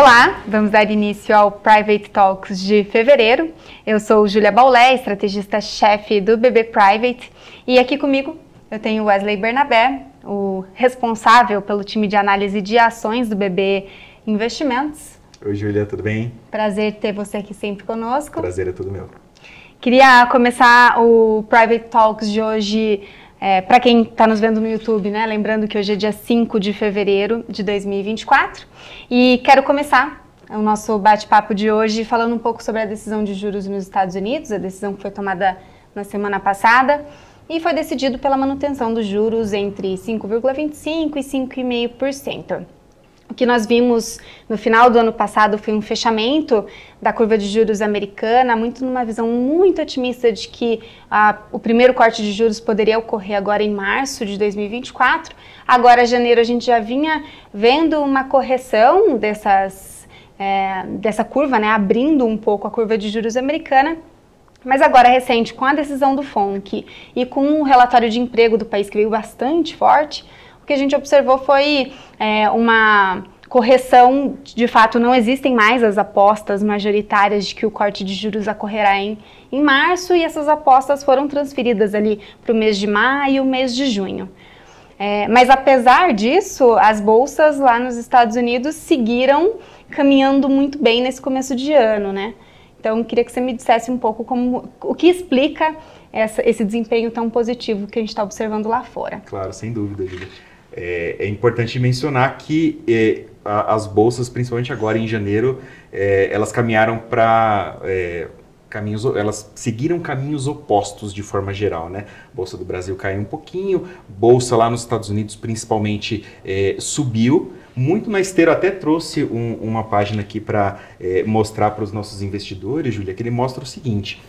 Olá, vamos dar início ao Private Talks de fevereiro. Eu sou Júlia Baulé, estrategista-chefe do BB Private, e aqui comigo eu tenho Wesley Bernabé, o responsável pelo time de análise de ações do BB Investimentos. Oi, Júlia, tudo bem? Prazer ter você aqui sempre conosco. Prazer é todo meu. Queria começar o Private Talks de hoje é, para quem está nos vendo no YouTube, né? Lembrando que hoje é dia 5 de fevereiro de 2024 e quero começar o nosso bate-papo de hoje falando um pouco sobre a decisão de juros nos Estados Unidos, a decisão que foi tomada na semana passada e foi decidido pela manutenção dos juros entre 5,25% e 5,5%. O que nós vimos no final do ano passado foi um fechamento da curva de juros americana, muito numa visão muito otimista de que ah, o primeiro corte de juros poderia ocorrer agora em março de 2024. Agora, janeiro, a gente já vinha vendo uma correção dessas, é, dessa curva, né, abrindo um pouco a curva de juros americana. Mas agora, recente, com a decisão do FONC e com o relatório de emprego do país que veio bastante forte, que a gente observou foi é, uma correção, de fato não existem mais as apostas majoritárias de que o corte de juros ocorrerá em, em março e essas apostas foram transferidas ali para o mês de maio e o mês de junho. É, mas apesar disso, as bolsas lá nos Estados Unidos seguiram caminhando muito bem nesse começo de ano, né? Então, queria que você me dissesse um pouco como, o que explica essa, esse desempenho tão positivo que a gente está observando lá fora. Claro, sem dúvida, Julia. É, é importante mencionar que é, a, as bolsas, principalmente agora em janeiro, é, elas caminharam para é, caminhos, elas seguiram caminhos opostos de forma geral, né? Bolsa do Brasil caiu um pouquinho, bolsa lá nos Estados Unidos principalmente é, subiu. Muito na esteira, até trouxe um, uma página aqui para é, mostrar para os nossos investidores, Júlia, que ele mostra o seguinte: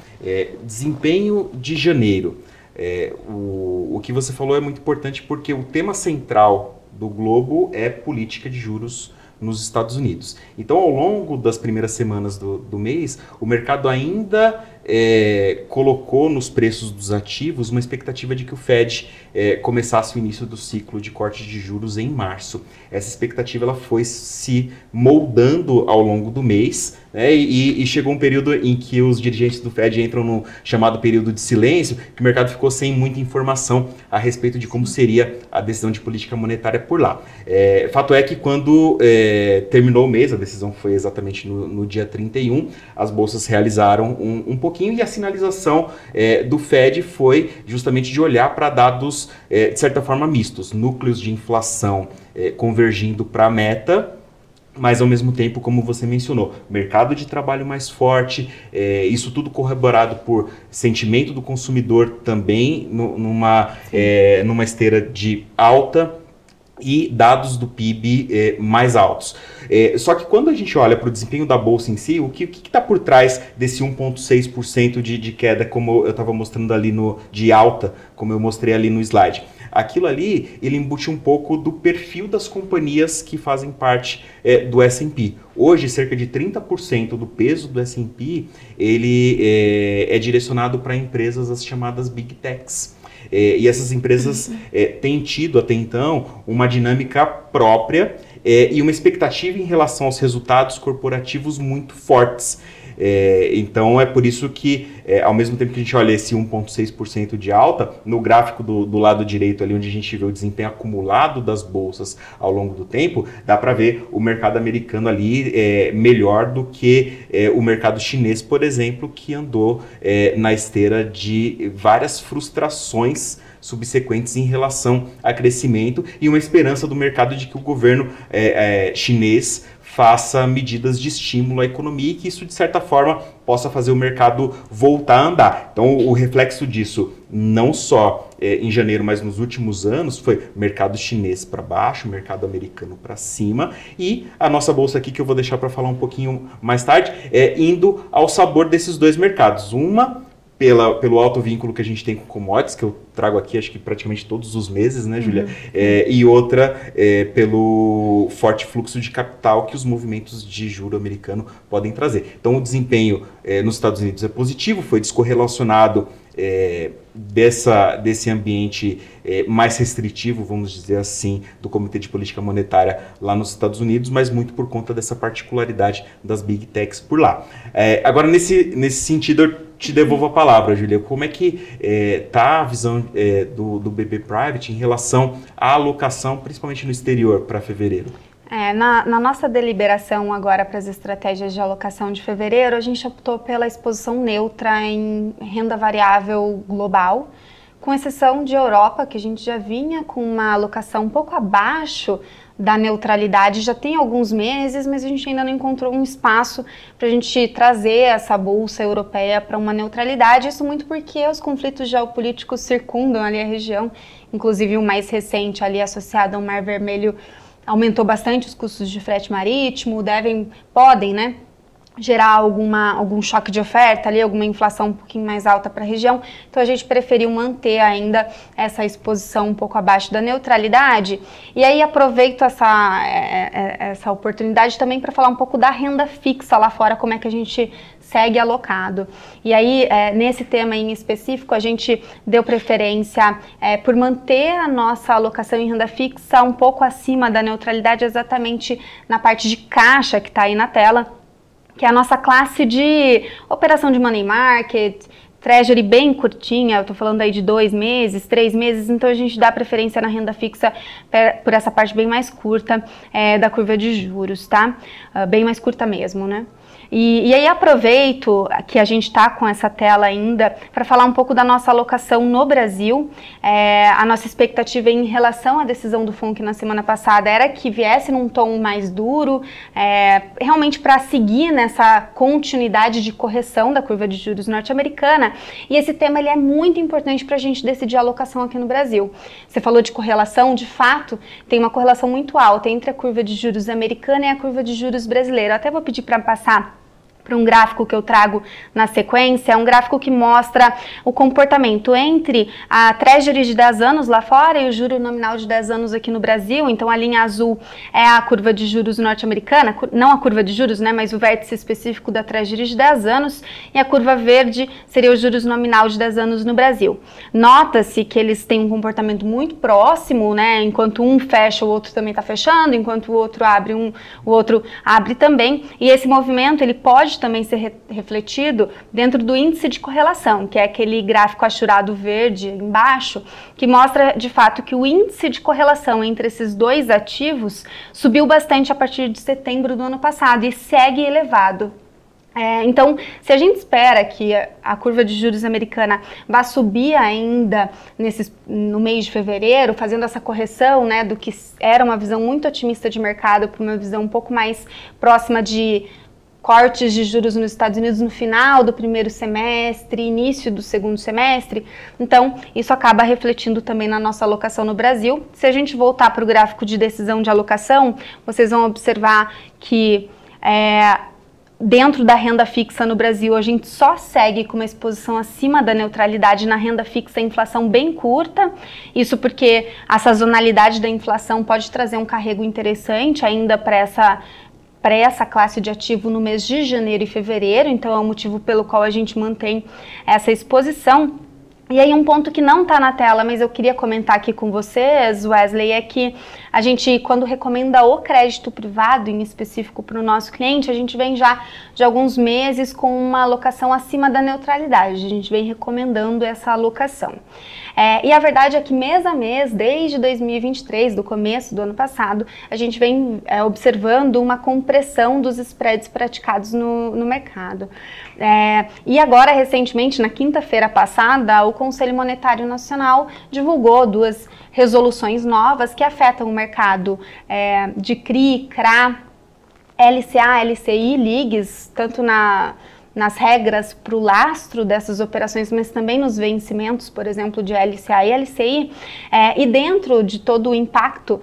desempenho de janeiro. É, o, o que você falou é muito importante porque o tema central do Globo é política de juros nos Estados Unidos. Então, ao longo das primeiras semanas do, do mês, o mercado ainda é, colocou nos preços dos ativos uma expectativa de que o Fed é, começasse o início do ciclo de corte de juros em março. Essa expectativa ela foi se moldando ao longo do mês né, e, e, chegou um período em que os dirigentes do Fed entram no chamado período de silêncio, que o mercado ficou sem muita informação a respeito de como seria a decisão de política monetária por lá. É, fato é que quando é, terminou o mês, a decisão foi exatamente no, no dia 31, as bolsas realizaram um, um pouquinho e a sinalização é, do Fed foi justamente de olhar para dados, é, de certa forma, mistos, núcleos de inflação é, convergindo para a meta mas ao mesmo tempo, como você mencionou, mercado de trabalho mais forte, é, isso tudo corroborado por sentimento do consumidor também no, numa, é, numa esteira de alta e dados do PIB é, mais altos. É, só que quando a gente olha para o desempenho da bolsa em si, o que está por trás desse 1,6% de, de queda, como eu estava mostrando ali no de alta, como eu mostrei ali no slide? Aquilo ali, ele embute um pouco do perfil das companhias que fazem parte é, do S&P. Hoje, cerca de 30% do peso do S&P ele é, é direcionado para empresas as chamadas Big Techs. É, e essas empresas é, têm tido até então uma dinâmica própria é, e uma expectativa em relação aos resultados corporativos muito fortes. É, então é por isso que, é, ao mesmo tempo que a gente olha esse 1,6% de alta, no gráfico do, do, lado direito, ali onde a gente vê o desempenho acumulado das bolsas ao longo do tempo, dá para ver o mercado americano ali é, melhor do que é, o mercado chinês, por exemplo, que andou é, na esteira de várias frustrações subsequentes em relação a crescimento e uma esperança do mercado de que o governo é, chinês faça medidas de estímulo à economia e que isso, de certa forma, possa fazer o mercado voltar a andar. Então, o reflexo disso, não só é, em janeiro, mas nos últimos anos, foi mercado chinês para baixo, mercado americano para cima e a nossa bolsa aqui, que eu vou deixar para falar um pouquinho mais tarde, é indo ao sabor desses dois mercados. Uma pela, pelo alto vínculo que a gente tem com commodities, que eu trago aqui acho que praticamente todos os meses, né, Julia? Uhum. É, e outra é, pelo forte fluxo de capital que os movimentos de juro americano podem trazer. Então, o desempenho é, nos Estados Unidos é positivo, foi descorrelacionado é, dessa, desse ambiente é, mais restritivo, vamos dizer assim, do Comitê de Política Monetária lá nos Estados Unidos, mas muito por conta dessa particularidade das Big Techs por lá. É, agora, nesse, nesse sentido, te devolvo a palavra, Julia. Como é que está é, tá a visão é, do, do BB Private em relação à alocação, principalmente no exterior, para fevereiro? É, na, na, nossa deliberação agora para as estratégias de alocação de fevereiro, a gente optou pela exposição neutra em renda variável global, com exceção de Europa, que a gente já vinha com uma alocação um pouco abaixo da neutralidade já tem alguns meses, mas a gente ainda não encontrou um espaço para a gente trazer essa bolsa europeia para uma neutralidade. Isso muito porque os conflitos geopolíticos circundam ali a região, inclusive o mais recente ali associado ao Mar Vermelho aumentou bastante os custos de frete marítimo, devem, podem, né, gerar alguma, algum choque de oferta ali, alguma inflação um pouquinho mais alta para a região. Então a gente preferiu manter ainda essa exposição um pouco abaixo da neutralidade. E aí aproveito essa, é, é, essa oportunidade também para falar um pouco da renda fixa lá fora, como é que a gente segue alocado. E aí, é, nesse tema em específico, a gente deu preferência é, por manter a nossa alocação em renda fixa um pouco acima da neutralidade, exatamente na parte de caixa que está aí na tela, que é a nossa classe de operação de money market, treasury bem curtinha, eu estou falando aí de dois meses, três meses, então a gente dá preferência na renda fixa por essa parte bem mais curta é, da curva de juros, tá? Uh, bem mais curta mesmo, né? E, e aí aproveito que a gente está com essa tela ainda para falar um pouco da nossa alocação no Brasil. É, a nossa expectativa em relação à decisão do FONC na semana passada era que viesse num tom mais duro, é, realmente para seguir nessa continuidade de correção da curva de juros norte-americana. E esse tema ele é muito importante para a gente decidir a alocação aqui no Brasil. Você falou de correlação, de fato, tem uma correlação muito alta entre a curva de juros americana e a curva de juros brasileira. Eu até vou pedir para passar para um gráfico que eu trago na sequência, é um gráfico que mostra o comportamento entre a Treasury de 10 anos lá fora e o juro nominal de 10 anos aqui no Brasil. Então a linha azul é a curva de juros norte-americana, não a curva de juros, né, mas o vértice específico da Treasury de 10 anos, e a curva verde seria o juros nominal de 10 anos no Brasil. Nota-se que eles têm um comportamento muito próximo, né, enquanto um fecha, o outro também está fechando, enquanto o outro abre, um, o outro abre também, e esse movimento ele pode pode também ser re refletido dentro do índice de correlação, que é aquele gráfico achurado verde embaixo, que mostra de fato que o índice de correlação entre esses dois ativos subiu bastante a partir de setembro do ano passado e segue elevado. É, então, se a gente espera que a, curva de juros americana vá subir ainda nesses, no mês de fevereiro, fazendo essa correção né, do que era uma visão muito otimista de mercado para uma visão um pouco mais próxima de cortes de juros nos Estados Unidos no final do primeiro semestre, início do segundo semestre. Então, isso acaba refletindo também na nossa alocação no Brasil. Se a gente voltar para o gráfico de decisão de alocação, vocês vão observar que é, dentro da renda fixa no Brasil, a gente só segue com uma exposição acima da neutralidade na renda fixa, inflação bem curta. Isso porque a sazonalidade da inflação pode trazer um carrego interessante ainda para essa para essa classe de ativo no mês de janeiro e fevereiro, então é o motivo pelo qual a gente mantém essa exposição. E aí um ponto que não está na tela, mas eu queria comentar aqui com vocês, Wesley, é que a gente, quando recomenda o crédito privado, em específico para o nosso cliente, a gente vem já de alguns meses com uma alocação acima da neutralidade. A gente vem recomendando essa alocação. É, e a verdade é que mês a mês, desde 2023, do começo do ano passado, a gente vem é, observando uma compressão dos spreads praticados no, no mercado. É, e agora, recentemente, na quinta-feira passada, o Conselho Monetário Nacional divulgou duas resoluções novas que afetam o mercado é, de CRI, CRA, LCA, LCI, LIGs, tanto na nas regras para o lastro dessas operações, mas também nos vencimentos, por exemplo, de LCA e LCI, é, e dentro de todo o impacto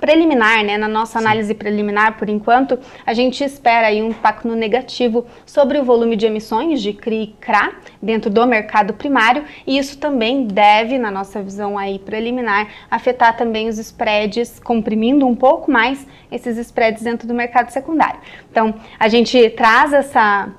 preliminar, né, na nossa análise Sim. preliminar, por enquanto, a gente espera aí um impacto negativo sobre o volume de emissões de CRI e CRA dentro do mercado primário, e isso também deve, na nossa visão aí preliminar, afetar também os spreads, comprimindo um pouco mais esses spreads dentro do mercado secundário. Então, a gente traz essa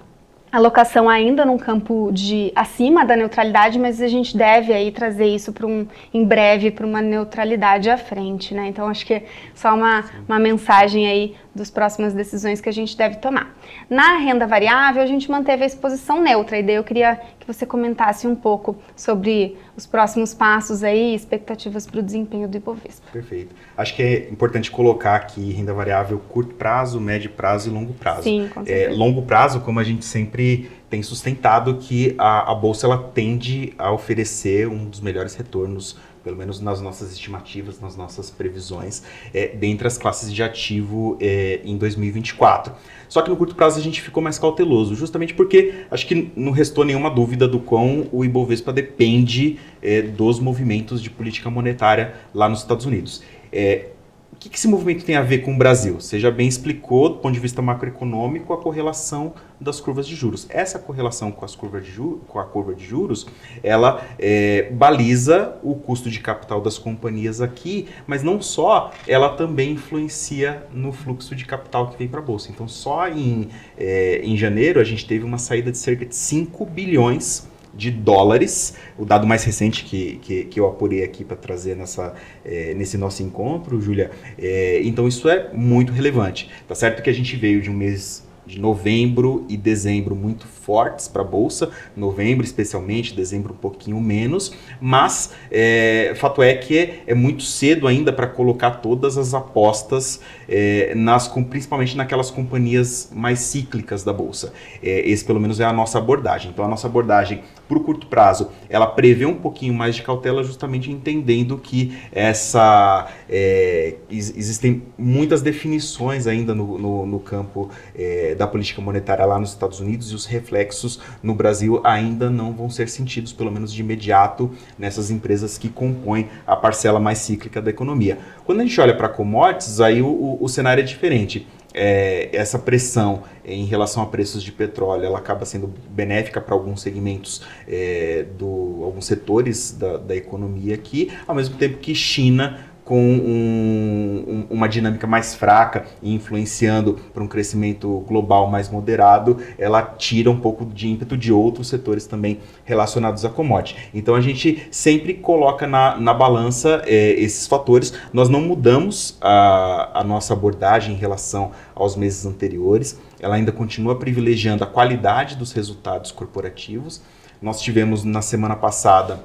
alocação ainda num campo de acima da neutralidade, mas a gente deve aí trazer isso para um em breve para uma neutralidade à frente, né? Então acho que é só uma, uma mensagem aí das próximas decisões que a gente deve tomar. Na renda variável, a gente manteve a exposição neutra, e daí eu queria que você comentasse um pouco sobre os próximos passos aí, expectativas para o desempenho do Ibovespa. Perfeito. Acho que é importante colocar aqui renda variável curto prazo, médio prazo e longo prazo. Sim, com certeza. É, longo prazo, como a gente sempre tem sustentado que a, a bolsa ela tende a oferecer um dos melhores retornos pelo menos nas nossas estimativas, nas nossas previsões, é, dentre as classes de ativo é, em 2024. Só que no curto prazo a gente ficou mais cauteloso, justamente porque acho que não restou nenhuma dúvida do quão o Ibovespa depende é, dos movimentos de política monetária lá nos Estados Unidos. É, o que, que esse movimento tem a ver com o Brasil? Você já bem explicou, do ponto de vista macroeconômico, a correlação das curvas de juros. Essa correlação com, as curvas de juros, com a curva de juros, ela é, baliza o custo de capital das companhias aqui, mas não só, ela também influencia no fluxo de capital que vem para a Bolsa. Então, só em, é, em janeiro, a gente teve uma saída de cerca de 5 bilhões de dólares. O dado mais recente que, que, que eu apurei aqui para trazer nessa, é, nesse nosso encontro, Júlia. É, então isso é muito relevante. Tá certo que a gente veio de um mês de novembro e dezembro muito fortes para a bolsa, novembro especialmente, dezembro um pouquinho menos, mas é, fato é que é, muito cedo ainda para colocar todas as apostas é, nas principalmente naquelas companhias mais cíclicas da bolsa. É, esse pelo menos é a nossa abordagem. Então a nossa abordagem para o curto prazo, ela prevê um pouquinho mais de cautela, justamente entendendo que essa é, existem muitas definições ainda no, no, no campo é, da política monetária lá nos Estados Unidos e os reflexos no Brasil ainda não vão ser sentidos, pelo menos de imediato, nessas empresas que compõem a parcela mais cíclica da economia. Quando a gente olha para commodities, aí o, o, o cenário é diferente é, essa pressão em relação a preços de petróleo, ela acaba sendo benéfica para alguns segmentos, é, do, alguns setores da, da economia aqui, ao mesmo tempo que China com um, um, uma dinâmica mais fraca e influenciando para um crescimento global mais moderado, ela tira um pouco de ímpeto de outros setores também relacionados a commodity. Então a gente sempre coloca na, na balança é, esses fatores. Nós não mudamos a, a nossa abordagem em relação aos meses anteriores, ela ainda continua privilegiando a qualidade dos resultados corporativos. Nós tivemos na semana passada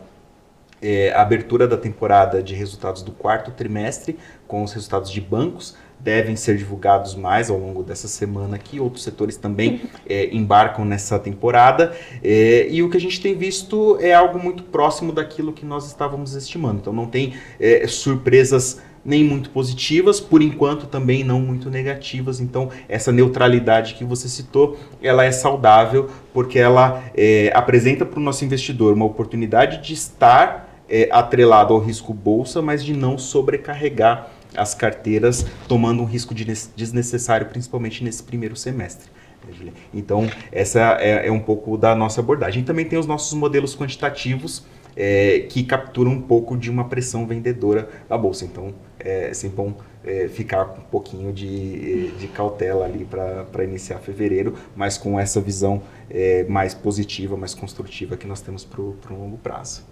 é, a abertura da temporada de resultados do quarto trimestre, com os resultados de bancos, devem ser divulgados mais ao longo dessa semana aqui. Outros setores também é, embarcam nessa temporada. É, e o que a gente tem visto é algo muito próximo daquilo que nós estávamos estimando. Então não tem é, surpresas nem muito positivas, por enquanto também não muito negativas. Então, essa neutralidade que você citou, ela é saudável porque ela é, apresenta para o nosso investidor uma oportunidade de estar é, atrelado ao risco bolsa, mas de não sobrecarregar as carteiras, tomando um risco desnecessário, principalmente nesse primeiro semestre. Né, então, essa é, é, um pouco da nossa abordagem. Também tem os nossos modelos quantitativos é, que capturam um pouco de uma pressão vendedora da bolsa. Então, é sempre bom é, ficar com um pouquinho de, de cautela ali para iniciar fevereiro, mas com essa visão é, mais positiva, mais construtiva que nós temos para o longo prazo.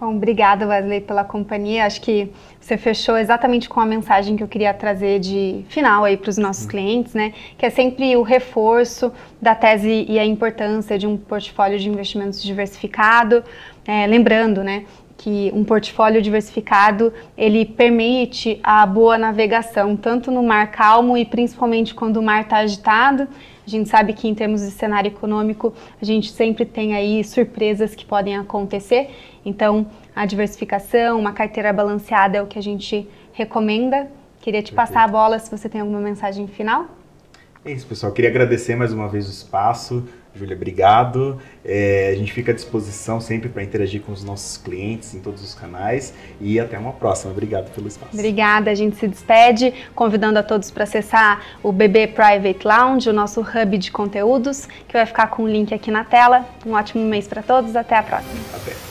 Bom, obrigada, Wesley, pela companhia. Acho que você fechou exatamente com a mensagem que eu queria trazer de final aí para os nossos uhum. clientes, né? Que é sempre o reforço da tese e a importância de um portfólio de investimentos diversificado. É, lembrando, né? que um portfólio diversificado ele permite a boa navegação tanto no mar calmo e principalmente quando o mar está agitado a gente sabe que em termos de cenário econômico, a gente sempre tem aí surpresas que podem acontecer. Então, a diversificação, uma carteira balanceada é o que a gente recomenda. Queria te Perfeito. passar a bola se você tem alguma mensagem final. É isso, pessoal. Queria agradecer mais uma vez o espaço. Júlia, obrigado. É, a gente fica à disposição sempre para interagir com os nossos clientes em todos os canais e até uma próxima. Obrigado pelo espaço. Obrigada, a gente se despede, convidando a todos para acessar o BB Private Lounge, o nosso hub de conteúdos, que vai ficar com o link aqui na tela. Um ótimo mês para todos, até a próxima. Até.